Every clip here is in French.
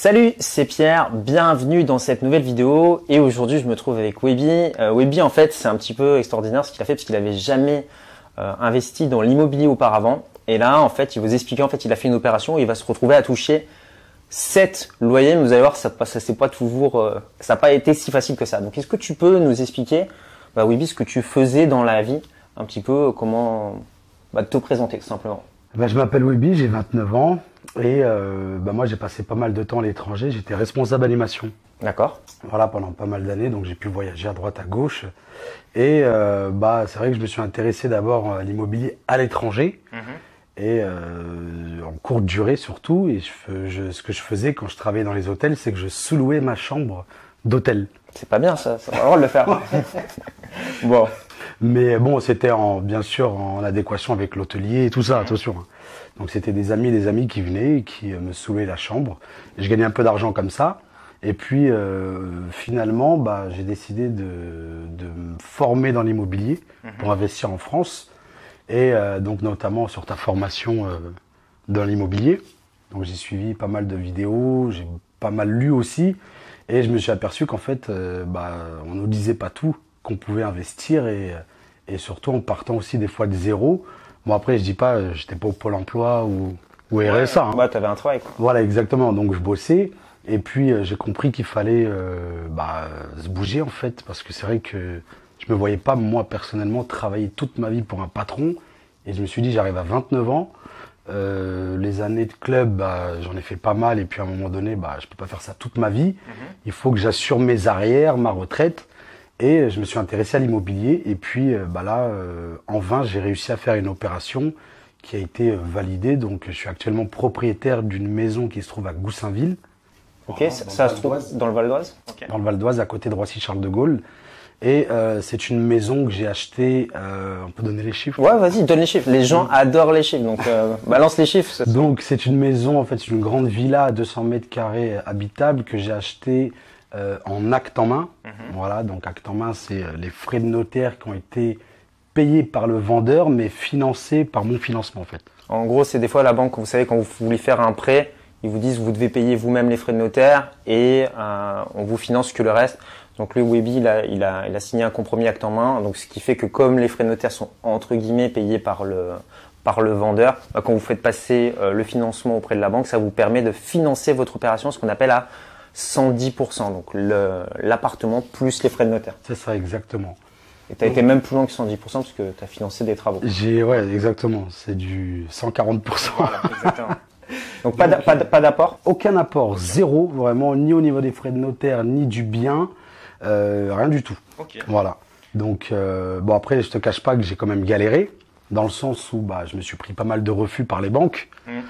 Salut, c'est Pierre, bienvenue dans cette nouvelle vidéo et aujourd'hui je me trouve avec Webby. Euh, Webby en fait c'est un petit peu extraordinaire ce qu'il a fait parce qu'il n'avait jamais euh, investi dans l'immobilier auparavant et là en fait il vous expliquer en fait il a fait une opération où il va se retrouver à toucher 7 loyers vous allez voir ça, ça pas toujours euh, ça n'a pas été si facile que ça. Donc est-ce que tu peux nous expliquer bah, Webby ce que tu faisais dans la vie un petit peu comment bah, te présenter tout simplement? Bah, je m'appelle Webby, j'ai 29 ans et euh, bah, moi j'ai passé pas mal de temps à l'étranger, j'étais responsable animation. D'accord. Voilà, pendant pas mal d'années, donc j'ai pu voyager à droite, à gauche. Et euh, bah, c'est vrai que je me suis intéressé d'abord à l'immobilier à l'étranger. Mhm. Et euh, en courte durée surtout. Et je, je- ce que je faisais quand je travaillais dans les hôtels, c'est que je sous-louais ma chambre d'hôtel. C'est pas bien ça, ça va avoir le le faire. bon, Mais bon, c'était en, bien sûr en adéquation avec l'hôtelier et tout ça, attention. Donc c'était des amis, des amis qui venaient et qui euh, me saoulaient la chambre. Et je gagnais un peu d'argent comme ça. Et puis euh, finalement, bah, j'ai décidé de, de me former dans l'immobilier pour investir en France. Et euh, donc notamment sur ta formation euh, dans l'immobilier. Donc j'ai suivi pas mal de vidéos, j'ai pas mal lu aussi. Et je me suis aperçu qu'en fait, bah, on ne nous disait pas tout, qu'on pouvait investir et, et surtout en partant aussi des fois de zéro. Bon après, je dis pas, euh, j'étais pas au Pôle Emploi ou, ou RSA. hein. bah t'avais un travail quoi. Voilà, exactement. Donc je bossais et puis euh, j'ai compris qu'il fallait euh, bah, se bouger en fait parce que c'est vrai que je me voyais pas moi personnellement travailler toute ma vie pour un patron et je me suis dit j'arrive à 29 ans. Euh, les années de club, bah, j'en ai fait pas mal et puis à un moment donné, bah, je peux pas faire ça toute ma vie. Il faut que j'assure mes arrières, ma retraite. Et je me suis intéressé à l'immobilier. Et puis euh, bah là, euh, en vain, j'ai réussi à faire une opération qui a été euh, validée. Donc je suis actuellement propriétaire d'une maison qui se trouve à Goussainville, Ok, Voilà, ça, dans ça le se trouve dans le Val d'Oise dans le Val d'Oise, à côté de Roissy-Charles de Gaulle. Et euh, c'est une maison que j'ai achetée, euh, on peut donner les chiffres? Ouais, vas-y, donne les chiffres. Les gens adorent les chiffres, donc euh, balance les chiffres. Donc c'est une maison, en fait, c'est une grande villa à 200 mètres carrés euh, habitable que j'ai achetée euh, en acte en main. Voilà, donc acte en main, c'est euh, les frais de notaire qui ont été payés par le vendeur, mais financés par mon financement, en fait. En gros, c'est des fois la banque, vous savez, quand vous voulez faire un prêt, ils vous disent vous devez payer vous-même les frais de notaire et euh, on vous finance que le reste. Donc le Webi, il a, il, a, il a signé un compromis acte en main, donc ce qui fait que comme les frais de notaire sont entre guillemets payés par le par le vendeur, bah, quand vous faites passer euh, le financement auprès de la banque, ça vous permet de financer votre opération, ce qu'on appelle à 110%, donc le- l'appartement plus les frais de notaire. C'est ça, exactement. Et tu as été même plus loin que 110% parce que tu as financé des travaux. J'ai, ouais, exactement. C'est du 140%. exactement. Donc pas d'a- pas d'a- pas d'apport? Aucun apport, zéro, vraiment, ni au niveau des frais de notaire, ni du bien, euh, rien du tout. Ok. Voilà. Donc, euh, bon, après, je te cache pas que j'ai quand même galéré, dans le sens où bah, je me suis pris pas mal de refus par les banques, Mm.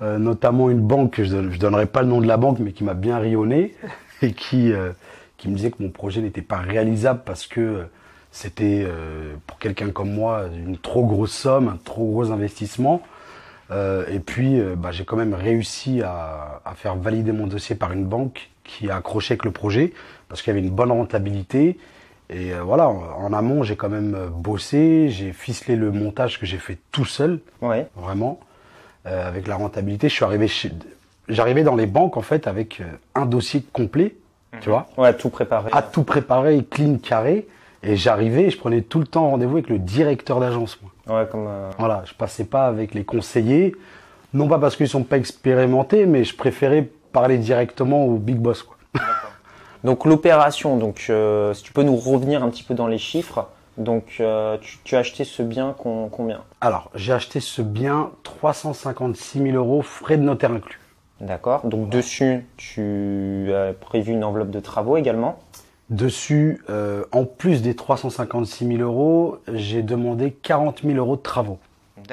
Euh, notamment une banque, que je ne donnerai pas le nom de la banque, mais qui m'a bien rionné, et qui, euh, qui me disait que mon projet n'était pas réalisable parce que euh, c'était, euh, pour quelqu'un comme moi, une trop grosse somme, un trop gros investissement. Euh, et puis, bah, j'ai quand même réussi à, à faire valider mon dossier par une banque qui a accroché avec le projet parce qu'il y avait une bonne rentabilité. Et voilà, en, amont, j'ai quand même bossé, j'ai ficelé le montage que j'ai fait tout seul, Ouais. vraiment, avec la rentabilité. Je suis arrivé chez, j'arrivais dans les banques en fait avec euh, un dossier complet, tu vois, Ouais, tout préparé. à tout préparé, clean, carré. Et j'arrivais, je prenais tout le temps rendez-vous avec le directeur d'agence, moi. Ouais, comme. euh, Voilà, je passais pas avec les conseillers, non pas parce qu'ils sont pas expérimentés, mais je préférais parler directement au big boss. Quoi. Donc l'opération, donc euh, si tu peux nous revenir un petit peu dans les chiffres. Donc euh, tu, tu as acheté ce bien combien? Alors, j'ai acheté ce bien 356 000 euros, frais de notaire inclus. D'accord. Donc dessus, tu as prévu une enveloppe de travaux également? Dessus, euh, en plus des 356 000 euros, j'ai demandé 40 000 euros de travaux.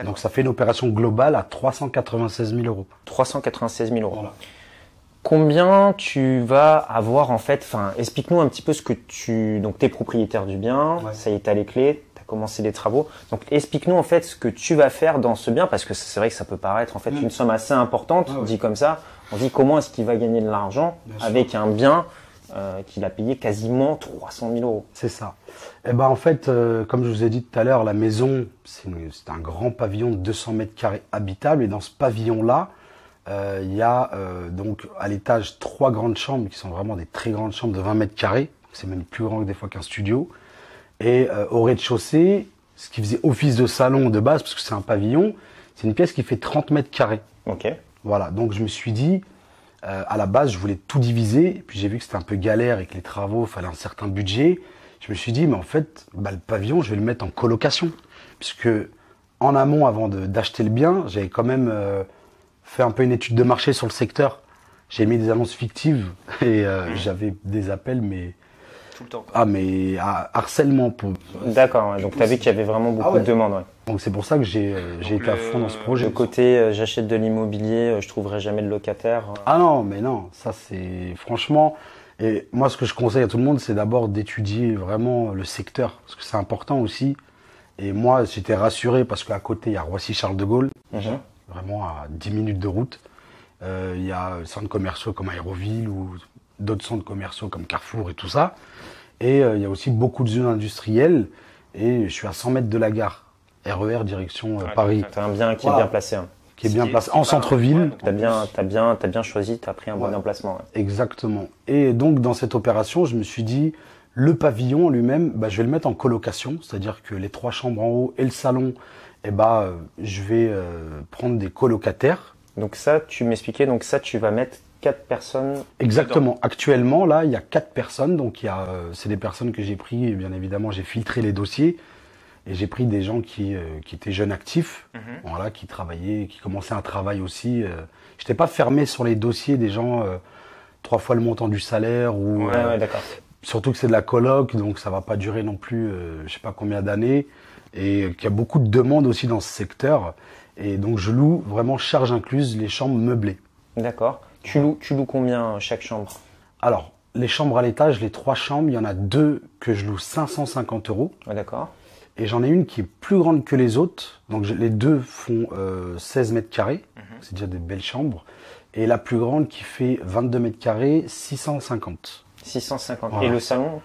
Donc ça fait une opération globale à 396 000 euros. 396 000 euros. Combien tu vas avoir en fait Enfin, explique-nous un petit peu ce que tu. Donc, tu es propriétaire du bien, Ouais. ça y est, t'as les clés, tu as commencé les travaux. Donc, explique-nous en fait ce que tu vas faire dans ce bien, parce que c'est vrai que ça peut paraître en fait Mm. une somme assez importante, Ouais, ouais. dit comme ça. On dit comment est-ce qu'il va gagner de l'argent sûr. avec un bien euh, qu'il a payé quasiment 300 000 euros? C'est ça. Eh ben en fait, euh, comme je vous ai dit tout à l'heure, la maison, c'est un grand pavillon de 200 mètres carrés habitable. Et dans ce pavillon-là, Euh, Il y a euh, donc à l'étage trois grandes chambres qui sont vraiment des très grandes chambres de 20 mètres carrés. C'est même plus grand que des fois qu'un studio. Et euh, au rez-de-chaussée, ce qui faisait office de salon de base, parce que c'est un pavillon, c'est une pièce qui fait 30 mètres carrés. Ok. Voilà, donc je me suis dit, euh, à la base, je voulais tout diviser, puis j'ai vu que c'était un peu galère et que les travaux, fallait un certain budget. Je me suis dit, mais en fait, bah, le pavillon, je vais le mettre en colocation. Puisque en amont, avant de- d'acheter le bien, j'avais quand même euh, fait un peu une étude de marché sur le secteur. J'ai mis des annonces fictives et euh, j'avais des appels, mais Tout le temps. ah mais harcèlement. Pour... D'accord. ouais. Donc tu as vu qu'il y avait vraiment beaucoup Ah ouais. de demandes. Ouais. Donc c'est pour ça que j'ai euh, été à fond dans ce projet. Le côté euh, j'achète de l'immobilier, euh, je trouverai jamais de locataire. Ah non, mais non, ça c'est franchement. Et moi, ce que je conseille à tout le monde, c'est d'abord d'étudier vraiment le secteur, parce que c'est important aussi. Et moi, j'étais rassuré parce qu'à côté, il y a Roissy-Charles de Gaulle, Mhm. Vraiment à 10 minutes de route. Euh, il y a des centres commerciaux comme Aéroville ou d'autres centres commerciaux comme Carrefour et tout ça. Et euh, il y a aussi beaucoup de zones industrielles. Et je suis à 100 mètres de la gare, RER direction euh, Ouais, Paris, T'as un bien qui Voilà. est bien placé. hein. qui est bien placé en centre-ville. ouais, T'as en bien, t'as bien, t'as bien choisi, t'as pris un bon emplacement. ouais. Exactement. Et donc dans cette opération, je me suis dit, le pavillon en lui-même, bah, je vais le mettre en colocation, c'est-à-dire que les trois chambres en haut et le salon, eh bah, euh, je vais euh, prendre des colocataires. Donc ça, tu m'expliquais, donc ça, tu vas mettre quatre personnes. Exactement. Actuellement, là, il y a quatre personnes, donc il y a, euh, c'est des personnes que j'ai pris, et bien évidemment, j'ai filtré les dossiers et j'ai pris des gens qui, qui étaient jeunes actifs, Mhm. voilà, qui travaillaient, qui commençaient un travail aussi. Euh, J'étais pas fermé sur les dossiers des gens euh, trois fois le montant du salaire ou Ouais, euh, ouais, d'accord. Surtout que c'est de la coloc, donc ça va pas durer non plus, euh, je sais pas combien d'années, et qu'il y a beaucoup de demandes aussi dans ce secteur. Et donc je loue vraiment charge incluse les chambres meublées. D'accord. Tu loues, tu loues combien euh, chaque chambre? Alors les chambres à l'étage, les trois chambres, il y en a deux que je loue 550 euros, Ouais, d'accord. et j'en ai une qui est plus grande que les autres. Donc les deux font euh, 16 mètres carrés, c'est déjà des belles chambres, et la plus grande qui fait 22 mètres carrés, 650. 650. Voilà. Et le salon?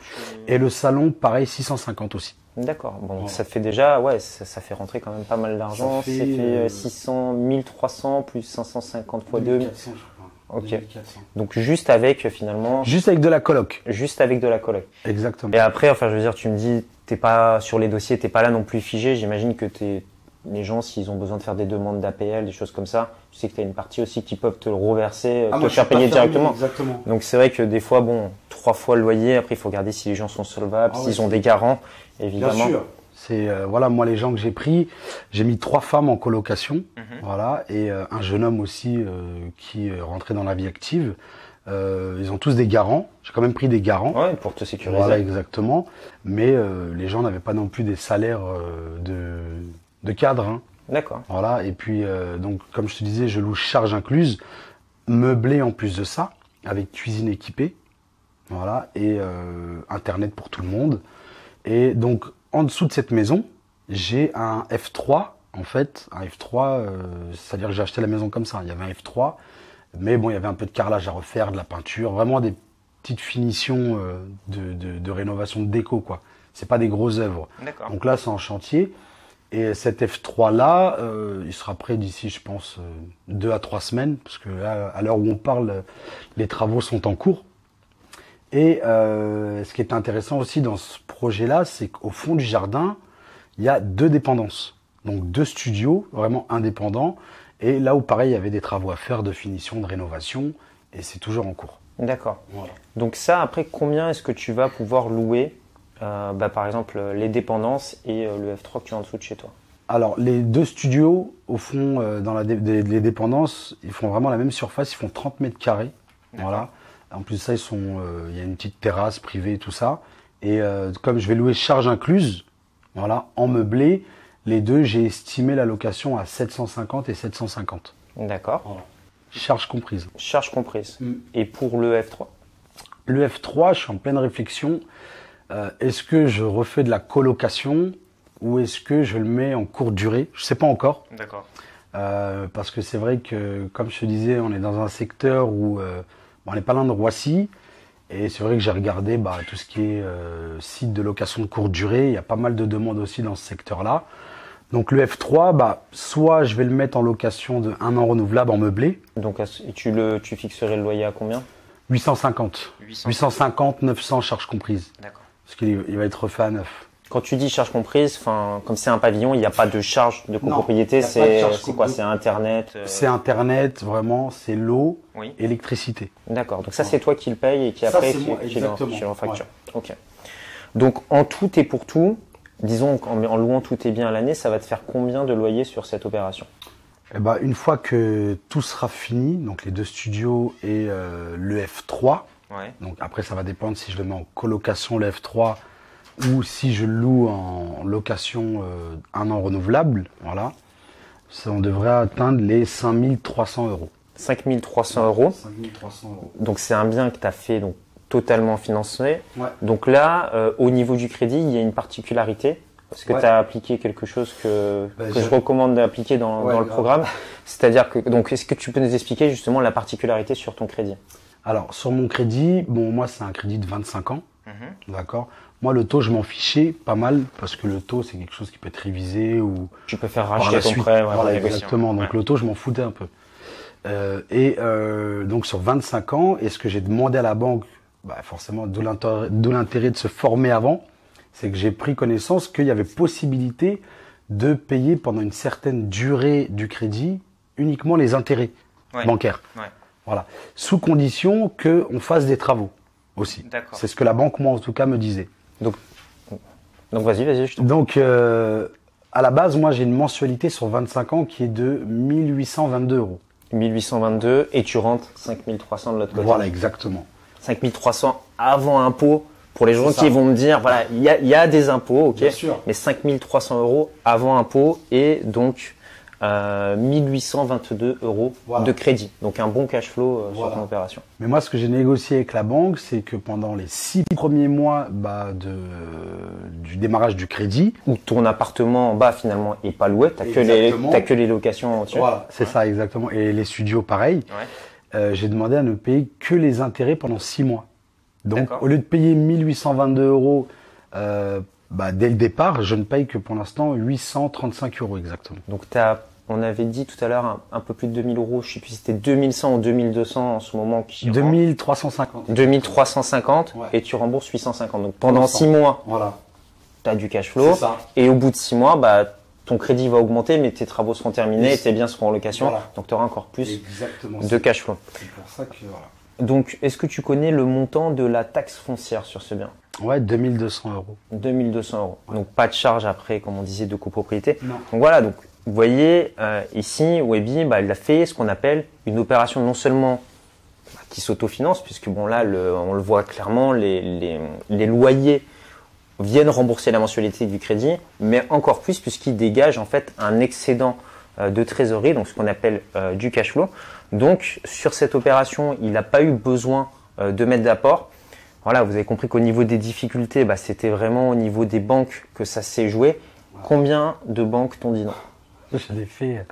Tu- Et le salon, pareil, 650 aussi. D'accord. Bon, Voilà. ça fait déjà, ouais, ça, ça fait rentrer quand même pas mal d'argent. Ça fait, C'est fait euh, euh, 600, 1300 plus 550 fois 2. 2400, je crois. Ok. 2400. Donc juste avec euh, finalement, Juste avec de la coloc. juste avec de la coloc. Exactement. Et après, enfin, je veux dire, tu me dis, t'es pas sur les dossiers, t'es pas là non plus figé. J'imagine que t'es, les gens, s'ils ont besoin de faire des demandes d'APL, des choses comme ça, tu sais que t'as une partie aussi qui peuvent te le reverser, Ah, euh, te faire payer directement. Exactement. Donc c'est vrai que des fois, bon, trois fois le loyer. Après, il faut regarder si les gens sont solvables, Ah ouais, s'ils ont des garants, Bien évidemment. sûr. C'est euh, voilà moi les gens que j'ai pris, j'ai mis trois femmes en colocation, Mhm. voilà et euh, un jeune homme aussi euh, qui rentrait dans la vie active. Euh, ils ont tous des garants. J'ai quand même pris des garants. Ouais, pour te sécuriser. Voilà exactement. Mais euh, les gens n'avaient pas non plus des salaires euh, de de cadre. hein. D'accord. Voilà, et puis euh, donc comme je te disais, je loue charge incluse, meublé en plus de ça, avec cuisine équipée, voilà, et euh, internet pour tout le monde. Et donc en dessous de cette maison, j'ai un F3, en fait, un F3, euh, c'est-à-dire que j'ai acheté la maison comme ça. Il y avait un F3, mais bon, il y avait un peu de carrelage à refaire, de la peinture, vraiment des petites finitions de, de, de rénovation de déco, quoi. C'est pas des grosses œuvres. D'accord. Donc là, c'est en chantier. Et cet F3-là, euh, il sera prêt d'ici, je pense, euh, deux à trois semaines, parce que là, à l'heure où on parle, les travaux sont en cours. Et euh, ce qui est intéressant aussi dans ce projet-là, c'est qu'au fond du jardin, il y a deux dépendances. Donc deux studios vraiment indépendants. Et là où pareil, il y avait des travaux à faire de finition, de rénovation, et c'est toujours en cours. D'accord. Voilà. Donc ça, après, combien est-ce que tu vas pouvoir louer, euh, bah, par exemple, les dépendances et euh, le F3 que tu as en dessous de chez toi Alors, les deux studios, au fond, euh, dans la dé- des- les dépendances, ils font vraiment la même surface, ils font 30 mètres carrés. Voilà. En plus de ça, ils sont, il y a une petite terrasse privée, tout ça. Et comme je vais louer charge incluse, voilà, en meublé, les deux, j'ai estimé la location à 750 et 750. D'accord. Charge comprise. Charge comprise. Mm. Et pour le F3 Le F3, je suis en pleine réflexion. Euh, est-ce que je refais de la colocation ou est-ce que je le mets en courte durée? Je sais pas encore. D'accord. Euh, parce que c'est vrai que, comme je te disais, on est dans un secteur où euh, bon, on n'est pas loin de Roissy. Et c'est vrai que j'ai regardé bah, tout ce qui est euh, site de location de courte durée. Il y a pas mal de demandes aussi dans ce secteur-là. Donc le F3, bah, soit je vais le mettre en location de un an renouvelable en meublé, Donc, tu, le, tu fixerais le loyer à combien? 850. 850, 900 charges comprises. D'accord. Parce qu'il il va être refait à neuf. Quand tu dis charge comprise, enfin, comme c'est un pavillon, il n'y a pas de charge de copropriété. C'est quoi. C'est Internet euh, C'est Internet, vraiment, c'est l'eau, Oui. électricité. D'accord. Donc ça, c'est toi qui le paye et qui Ça, après qui, le refacture. Ok. Donc en tout et pour tout, disons qu'en en louant tout et bien à l'année, ça va te faire combien de loyer sur cette opération? Eh ben, une fois que tout sera fini, donc les deux studios et euh, le F3, Ouais. donc après ça va dépendre si je le mets en colocation le F3 ou si je le loue en location euh, un an renouvelable, voilà, ça, on devrait atteindre les 5300 euros. 5300 euros. 5300 euros. Donc c'est un bien que tu as fait donc totalement financé. Ouais. Donc là, euh, au niveau du crédit, il y a une particularité. Parce que Ouais. tu as appliqué quelque chose que, Bah, que je recommande d'appliquer dans, Ouais, dans le grave. programme? C'est-à-dire que, donc, est-ce que tu peux nous expliquer justement la particularité sur ton crédit? Alors, sur mon crédit, bon, moi, c'est un crédit de 25 ans. D'accord Moi, le taux, je m'en fichais pas mal parce que le taux, c'est quelque chose qui peut être révisé ou Tu peux faire racheter la ton suite. prêt. ouais, Voilà, exactement. Donc, Ouais. le taux, je m'en foutais un peu. Euh, et euh, donc, sur 25 ans, et ce que j'ai demandé à la banque, bah, forcément, d'où l'intérêt d'où l'intérêt de se former avant, c'est que j'ai pris connaissance qu'il y avait possibilité de payer pendant une certaine durée du crédit uniquement les intérêts Ouais. bancaires. Voilà. Sous condition qu'on fasse des travaux aussi. C'est ce que la banque, moi, en tout cas, me disait. Donc, donc vas-y, vas-y, je te Donc, euh, à la base, moi, j'ai une mensualité sur 25 ans qui est de 1822 euros. 1822 et tu rentres 5300 de l'autre côté. Voilà, exactement. 5300 avant impôt. Pour les gens qui vont me dire, voilà, il y a, il y a des impôts, ok, Bien sûr. mais 5300 euros avant impôt et donc euh, 1822 euros Voilà. de crédit. Donc un bon cash flow euh, sur ton opération. Mais moi, ce que j'ai négocié avec la banque, c'est que pendant les six premiers mois bah, de, du démarrage du crédit, Ou ton appartement en bas finalement est pas loué, t'as que les t'as que les locations voilà, c'est ça exactement, et les studios, pareil, Ouais. euh, j'ai demandé à ne payer que les intérêts pendant six mois. Donc, au lieu de payer 1822 euros euh, bah, dès le départ, je ne paye que pour l'instant 835 euros exactement. Donc t'as, on avait dit tout à l'heure un, un peu plus de 2000 euros, je sais plus si c'était 2100 ou 2200 en ce moment qui rentre. 2350. 2350 Ouais. et tu rembourses 850. Donc pendant 900. 6 mois, Voilà. tu as du cash flow. Et au bout de 6 mois, bah, ton crédit va augmenter, mais tes travaux seront terminés Et tes biens seront en location. Voilà. Donc tu auras encore plus Exactement. de cash flow. C'est pour ça que voilà. Donc est-ce que tu connais le montant de la taxe foncière sur ce bien? Ouais, 2200 euros. 2200 euros. Donc pas de charge après, comme on disait, de copropriété. Non. Donc voilà, donc vous voyez euh, ici, Webby, bah, il a fait ce qu'on appelle une opération non seulement qui s'autofinance, puisque bon là, on le voit clairement, les, loyers viennent rembourser la mensualité du crédit, mais encore plus puisqu'il dégage en fait un excédent euh, de trésorerie, donc ce qu'on appelle euh, du cash flow. Donc sur cette opération, il n'a pas eu besoin de mettre d'apport. Voilà, vous avez compris qu'au niveau des difficultés, bah, c'était vraiment au niveau des banques que ça s'est joué. Combien de banques t'ont dit non? J'en ai fait euh,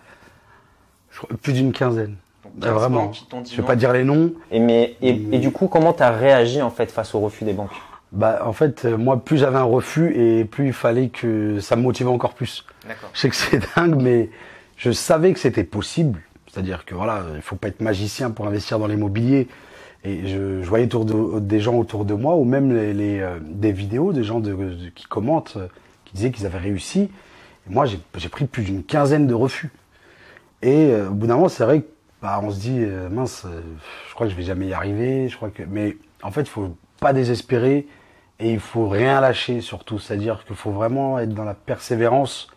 je crois, plus d'une quinzaine. Ah, 15 vraiment. Je vais non. pas dire les noms. et, mais, et, et du coup, comment tu as réagi en fait face au refus des banques? Bah, en fait, euh, moi, plus j'avais un refus et plus il fallait que ça me motivait encore plus. D'accord. Je sais que c'est dingue, mais je savais que c'était possible. C'est-à-dire que voilà, il faut pas être magicien pour investir dans l'immobilier. Et je, je voyais autour de- des gens autour de moi, ou même les, les, euh, des vidéos, des gens de, de- qui commentent, euh, qui disaient qu'ils avaient réussi. Et moi, j'ai pris plus d'une quinzaine de refus. Et euh, au bout d'un moment, c'est vrai que bah, on se dit euh, mince, euh, je crois que je vais jamais y arriver. Je crois que, mais en fait, il faut pas désespérer et il faut rien lâcher surtout. C'est-à-dire qu'il faut vraiment être dans la persévérance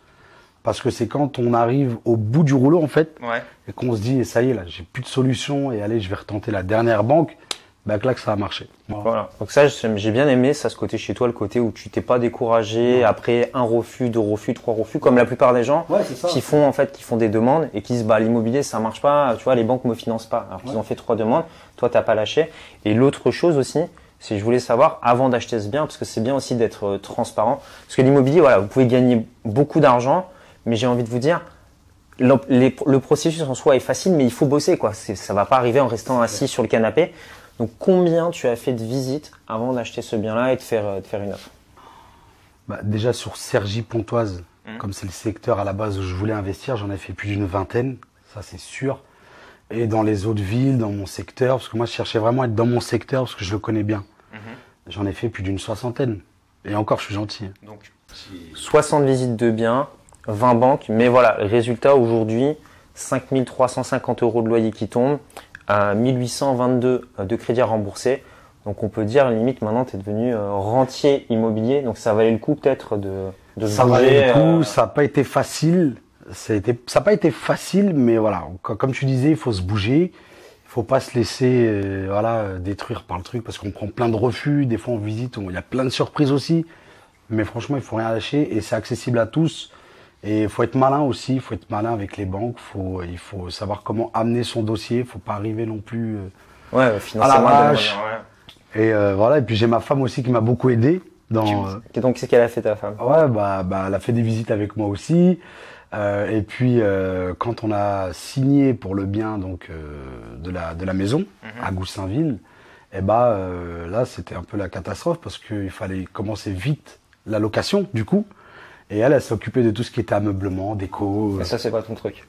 parce que c'est quand on arrive au bout du rouleau en fait Ouais. et qu'on se dit ça y est là, j'ai plus de solution et allez, je vais retenter la dernière banque. Bah que là que ça a marché. Voilà. Voilà. Donc ça, j'ai bien aimé ça, ce côté chez toi, le côté où tu t'es pas découragé après un refus, deux refus, trois refus, comme la plupart des gens Ouais, qui font en fait, qui font des demandes et qui disent bah l'immobilier ça marche pas, tu vois, les banques me financent pas. Alors qu'ils ont fait trois demandes, toi t'as pas lâché. Et l'autre chose aussi, c'est je voulais savoir avant d'acheter ce bien, parce que c'est bien aussi d'être euh, transparent, parce que l'immobilier, voilà, vous pouvez gagner beaucoup d'argent, mais j'ai envie de vous dire. Le, les- le processus en soi est facile, mais il faut bosser, quoi. Ça va pas arriver en restant assis sur le canapé. Donc, combien tu as fait de visites avant d'acheter ce bien-là et de faire, euh, de faire une offre Bah, déjà sur Sergi Pontoise, Mmh. Comme c'est le secteur à la base où je voulais investir, j'en ai fait plus d'une vingtaine, ça c'est sûr. Et dans les autres villes, dans mon secteur, parce que moi je cherchais vraiment à être dans mon secteur parce que je le connais bien. Mmh. J'en ai fait plus d'une soixantaine. Et encore, je suis gentil. Donc, 60 visites de biens, 20 banques, mais voilà, le résultat aujourd'hui, 5350 euros de loyer qui tombent, 1822 de crédit à rembourser. Donc on peut dire limite maintenant tu es devenu euh, rentier immobilier, donc ça valait le coup peut-être de, de Ça valait le coup, euh, ça n'a pas été facile. Ça n'a pas été facile, mais voilà, comme tu disais, il faut se bouger. Il faut pas se laisser euh, voilà détruire par le truc parce qu'on prend plein de refus. Des fois on visite, il y a plein de surprises aussi. Mais franchement, il faut rien lâcher et c'est accessible à tous. Et il faut être malin aussi, il faut être malin avec les banques, faut, il faut savoir comment amener son dossier, il faut pas arriver non plus euh, ouais, financièrement à la Et euh, voilà, et puis j'ai ma femme aussi qui m'a beaucoup aidé. Dans, euh, donc qu'est-ce qu'elle a fait ta femme? Ouais, bah, bah, elle a fait des visites avec moi aussi. Euh, et puis quand on a signé pour le bien donc de la de la maison mhm. à Goussainville, et eh bah là c'était un peu la catastrophe parce qu'il fallait commencer vite la location du coup. Et elle, elle s'occupait de tout ce qui était ameublement, déco. Et ça, c'est pas ton truc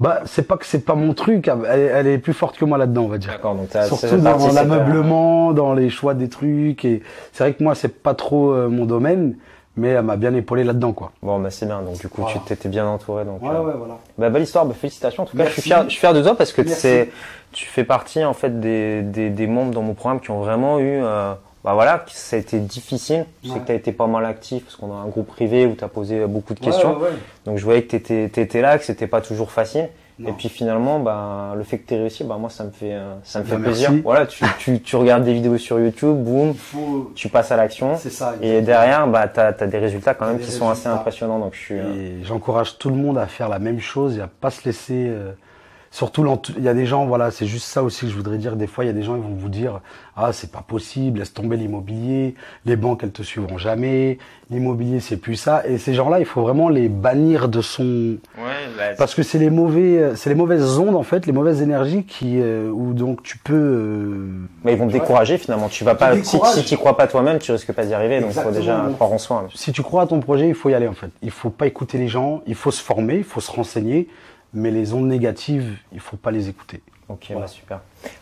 bah, c'est pas que c'est pas mon truc. Elle, est plus forte que moi là-dedans, on va dire. D'accord, donc surtout dans l'ameublement, dans les choix des trucs. Et c'est vrai que moi, c'est pas trop euh, mon domaine, mais elle m'a bien épaulé là-dedans, quoi. Bon, bah c'est bien. Donc du coup, tu t'étais bien entouré. Donc, ouais, euh, ouais, voilà. Bah belle histoire. Bah, félicitations. En tout cas, je suis fier, je suis fier de toi parce que c'est, tu fais partie en fait des, des, des membres dans mon programme qui ont vraiment eu euh, bah voilà, ça a été difficile. Je sais que tu as été pas mal actif parce qu'on a un groupe privé où tu as posé beaucoup de questions. Donc je voyais que tu étais, étais, là, que c'était pas toujours facile. Et puis finalement, bah, le fait que tu aies réussi, bah, moi ça me fait, euh, ça me fait bah, plaisir. Voilà, tu, tu, tu, regardes des vidéos sur YouTube, boum, tu passes à l'action. Et derrière, bah, tu as, des résultats quand même qui sont assez impressionnants. Donc je suis. Euh, j'encourage tout le monde à faire la même chose et à pas se laisser. Euh, surtout il y a des gens voilà c'est juste ça aussi que je voudrais dire. Des fois il y a des gens ils vont vous dire ah c'est pas possible laisse tomber l'immobilier les banques elles te suivront jamais l'immobilier c'est plus ça et ces gens là il faut vraiment les bannir de son ouais, bah, parce que c'est les mauvais c'est les mauvaises ondes en fait les mauvaises énergies qui euh, où donc tu peux euh... mais ils vont te décourager finalement. Tu vas pas si, si tu crois pas toi-même tu risques pas d'y arriver. Donc il faut déjà croire en soi. Si tu crois à ton projet il faut y aller en fait. Il faut pas écouter les gens. Il faut se former il faut se renseigner mais les ondes négatives, il faut pas les écouter. Ok, bah super.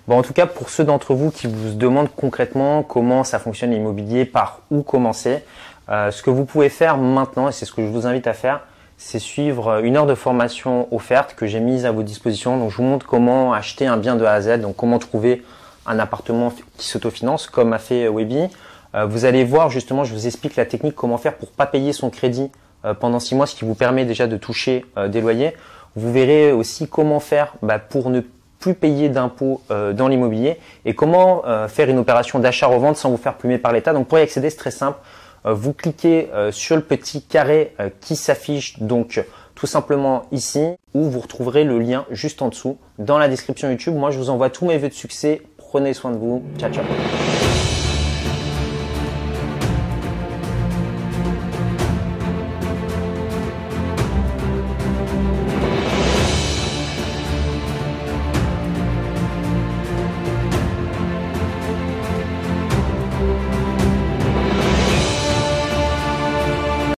Bon, en tout cas, pour ceux d'entre vous qui vous demandent concrètement comment ça fonctionne l'immobilier, par où commencer, euh, ce que vous pouvez faire maintenant, et c'est ce que je vous invite à faire, c'est suivre une heure de formation offerte que j'ai mise à vos dispositions. Donc, je vous montre comment acheter un bien de A à Z, donc comment trouver un appartement qui s'autofinance, comme a fait Webby. Euh, vous allez voir justement, je vous explique la technique, comment faire pour pas payer son crédit euh, pendant six mois, ce qui vous permet déjà de toucher des loyers. Vous verrez aussi comment faire bah, pour ne plus payer d'impôts euh, dans l'immobilier et comment euh, faire une opération d'achat-revente sans vous faire plumer par l'État. Donc pour y accéder, c'est très simple. Euh, vous cliquez sur le petit carré qui s'affiche donc tout simplement ici où vous retrouverez le lien juste en dessous dans la description YouTube. Moi, je vous envoie tous mes vœux de succès. Prenez soin de vous. Ciao, ciao.